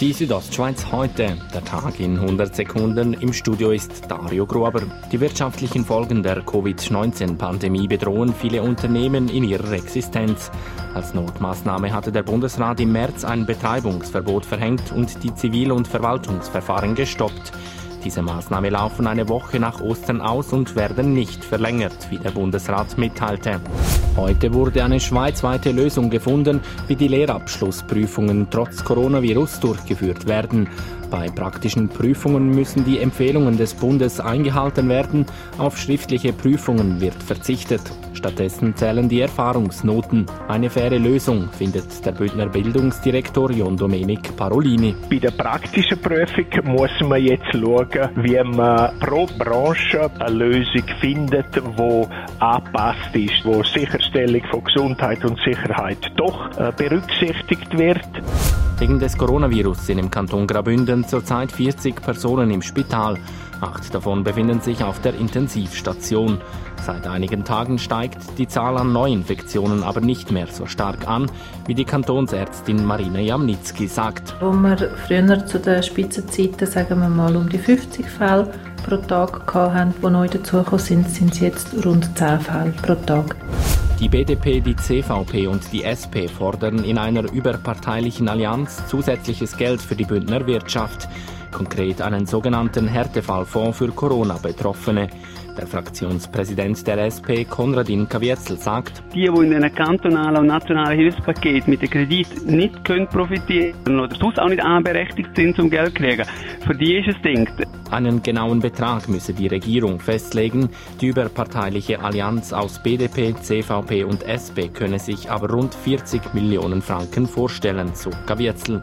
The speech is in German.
Die Südostschweiz heute. Der Tag in 100 Sekunden. Im Studio ist Dario Gruber. Die wirtschaftlichen Folgen der Covid-19-Pandemie bedrohen viele Unternehmen in ihrer Existenz. Als Notmaßnahme hatte der Bundesrat im März ein Betreibungsverbot verhängt und die Zivil- und Verwaltungsverfahren gestoppt. Diese Maßnahme laufen eine Woche nach Ostern aus und werden nicht verlängert, wie der Bundesrat mitteilte. Heute wurde eine schweizweite Lösung gefunden, wie die Lehrabschlussprüfungen trotz Coronavirus durchgeführt werden. Bei praktischen Prüfungen müssen die Empfehlungen des Bundes eingehalten werden, auf schriftliche Prüfungen wird verzichtet. Stattdessen zählen die Erfahrungsnoten. Eine faire Lösung findet der Bündner Bildungsdirektor John Domenic Parolini. Bei der praktischen Prüfung muss man jetzt schauen, wie man pro Branche eine Lösung findet, die angepasst ist, wo Sicherstellung von Gesundheit und Sicherheit doch äh, berücksichtigt wird. Wegen des Coronavirus sind im Kanton Graubünden zurzeit 40 Personen im Spital. Acht davon befinden sich auf der Intensivstation. Seit einigen Tagen steigt die Zahl an Neuinfektionen aber nicht mehr so stark an, wie die Kantonsärztin Marina Jamnitzki sagt. Wo wir früher zu den Spitzenzeiten, sagen wir mal, um die 50 Fälle pro Tag hatten, die neu dazugekommen sind, sind es jetzt rund 10 Fälle pro Tag. Die BDP, die CVP und die SP fordern in einer überparteilichen Allianz zusätzliches Geld für die Bündner Wirtschaft, konkret einen sogenannten Härtefallfonds für Corona-Betroffene. Der Fraktionspräsident der SP, Konradin Kavietzel, sagt, die, die in einem kantonalen und nationalen Hilfspaket mit dem Kredit nicht können profitieren oder sonst auch nicht anberechtigt sind zum Geld kriegen, für die ist es denkt. Einen genauen Betrag müsse die Regierung festlegen. Die überparteiliche Allianz aus BDP, CVP und SP könne sich aber rund 40 Millionen Franken vorstellen, so Kavietzel.